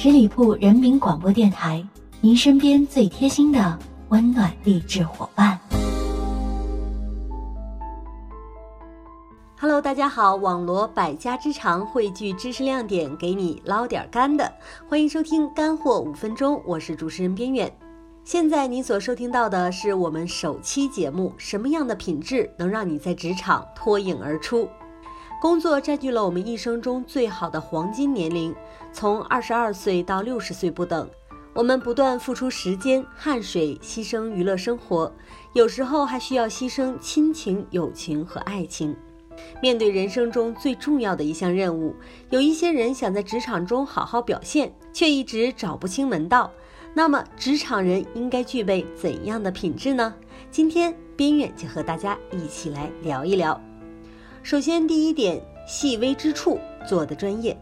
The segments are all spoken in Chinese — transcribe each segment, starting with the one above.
十里铺人民广播电台，您身边最贴心的温暖励志伙伴。Hello，大家好，网罗百家之长，汇聚知识亮点，给你捞点干的。欢迎收听干货五分钟，我是主持人边远。现在您所收听到的是我们首期节目，什么样的品质能让你在职场脱颖而出？工作占据了我们一生中最好的黄金年龄，从二十二岁到六十岁不等。我们不断付出时间、汗水，牺牲娱乐生活，有时候还需要牺牲亲情、友情和爱情。面对人生中最重要的一项任务，有一些人想在职场中好好表现，却一直找不清门道。那么，职场人应该具备怎样的品质呢？今天边远就和大家一起来聊一聊。首先，第一点，细微之处做的专业。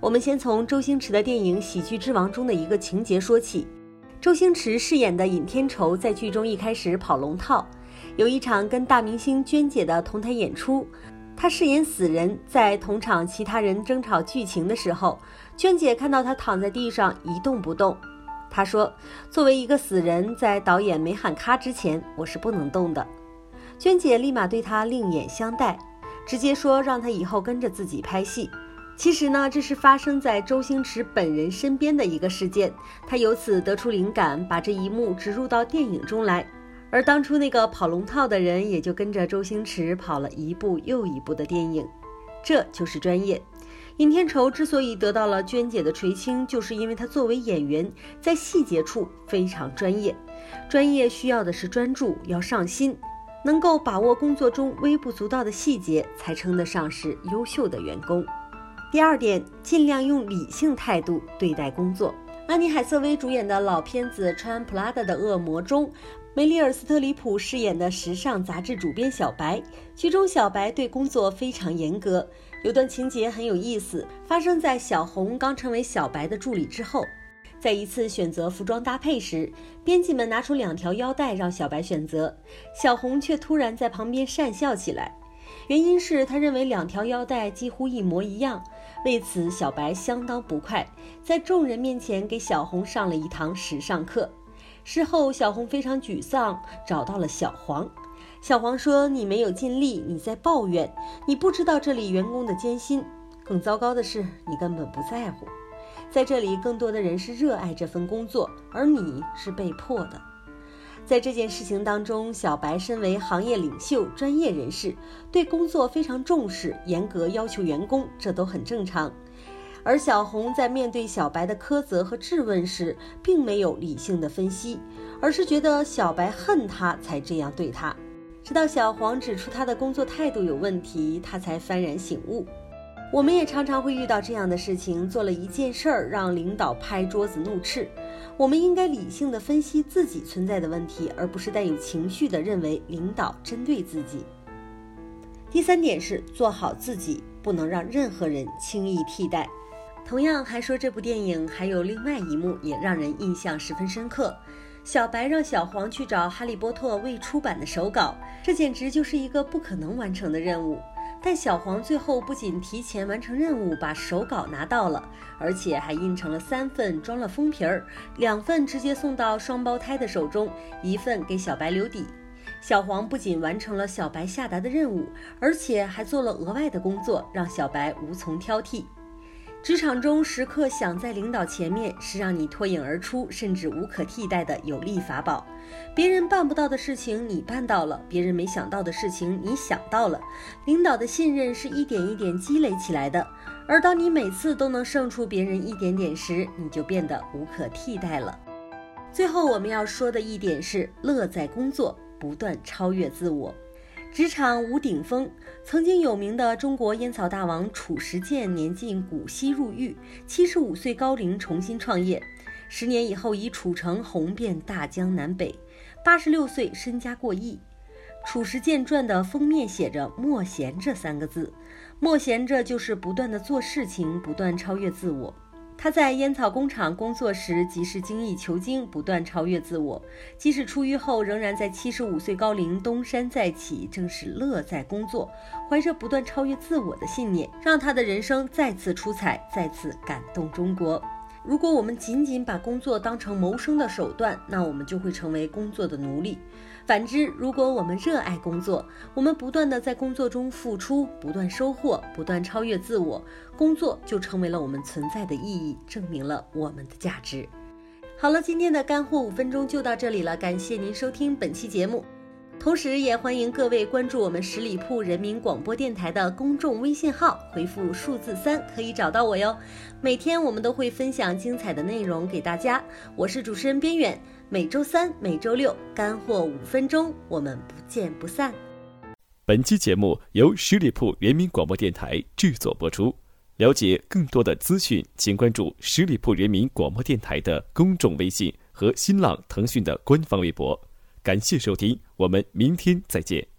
我们先从周星驰的电影《喜剧之王》中的一个情节说起。周星驰饰演的尹天仇在剧中一开始跑龙套，有一场跟大明星娟姐的同台演出，他饰演死人，在同场其他人争吵剧情的时候，娟姐看到他躺在地上一动不动，他说：“作为一个死人，在导演没喊咔之前，我是不能动的。”娟姐立马对他另眼相待。直接说让他以后跟着自己拍戏。其实呢，这是发生在周星驰本人身边的一个事件。他由此得出灵感，把这一幕植入到电影中来。而当初那个跑龙套的人，也就跟着周星驰跑了一部又一部的电影。这就是专业。尹天仇之所以得到了娟姐的垂青，就是因为他作为演员，在细节处非常专业。专业需要的是专注，要上心。能够把握工作中微不足道的细节，才称得上是优秀的员工。第二点，尽量用理性态度对待工作。安妮海瑟薇主演的老片子《穿普拉达的恶魔》中，梅丽尔·斯特里普饰演的时尚杂志主编小白，剧中小白对工作非常严格。有段情节很有意思，发生在小红刚成为小白的助理之后。在一次选择服装搭配时，编辑们拿出两条腰带让小白选择，小红却突然在旁边讪笑起来。原因是他认为两条腰带几乎一模一样。为此，小白相当不快，在众人面前给小红上了一堂时尚课。事后，小红非常沮丧，找到了小黄。小黄说：“你没有尽力，你在抱怨，你不知道这里员工的艰辛。更糟糕的是，你根本不在乎。”在这里，更多的人是热爱这份工作，而你是被迫的。在这件事情当中，小白身为行业领袖、专业人士，对工作非常重视，严格要求员工，这都很正常。而小红在面对小白的苛责和质问时，并没有理性的分析，而是觉得小白恨他才这样对他。直到小黄指出他的工作态度有问题，他才幡然醒悟。我们也常常会遇到这样的事情：做了一件事儿，让领导拍桌子怒斥。我们应该理性的分析自己存在的问题，而不是带有情绪的认为领导针对自己。第三点是做好自己，不能让任何人轻易替代。同样，还说这部电影还有另外一幕也让人印象十分深刻：小白让小黄去找《哈利波特》未出版的手稿，这简直就是一个不可能完成的任务。但小黄最后不仅提前完成任务，把手稿拿到了，而且还印成了三份，装了封皮儿，两份直接送到双胞胎的手中，一份给小白留底。小黄不仅完成了小白下达的任务，而且还做了额外的工作，让小白无从挑剔。职场中时刻想在领导前面，是让你脱颖而出，甚至无可替代的有力法宝。别人办不到的事情你办到了，别人没想到的事情你想到了。领导的信任是一点一点积累起来的，而当你每次都能胜出别人一点点时，你就变得无可替代了。最后我们要说的一点是，乐在工作，不断超越自我。职场无顶峰，曾经有名的中国烟草大王褚时健年近古稀入狱，七十五岁高龄重新创业，十年以后以褚橙红遍大江南北，八十六岁身家过亿。褚时健传的封面写着“莫闲着”三个字，莫闲着就是不断的做事情，不断超越自我。他在烟草工厂工作时，即是精益求精，不断超越自我；即使出狱后，仍然在七十五岁高龄东山再起，正是乐在工作，怀着不断超越自我的信念，让他的人生再次出彩，再次感动中国。如果我们仅仅把工作当成谋生的手段，那我们就会成为工作的奴隶。反之，如果我们热爱工作，我们不断的在工作中付出，不断收获，不断超越自我，工作就成为了我们存在的意义，证明了我们的价值。好了，今天的干货五分钟就到这里了，感谢您收听本期节目。同时，也欢迎各位关注我们十里铺人民广播电台的公众微信号，回复数字三可以找到我哟。每天我们都会分享精彩的内容给大家。我是主持人边远，每周三、每周六干货五分钟，我们不见不散。本期节目由十里铺人民广播电台制作播出。了解更多的资讯，请关注十里铺人民广播电台的公众微信和新浪、腾讯的官方微博。感谢收听，我们明天再见。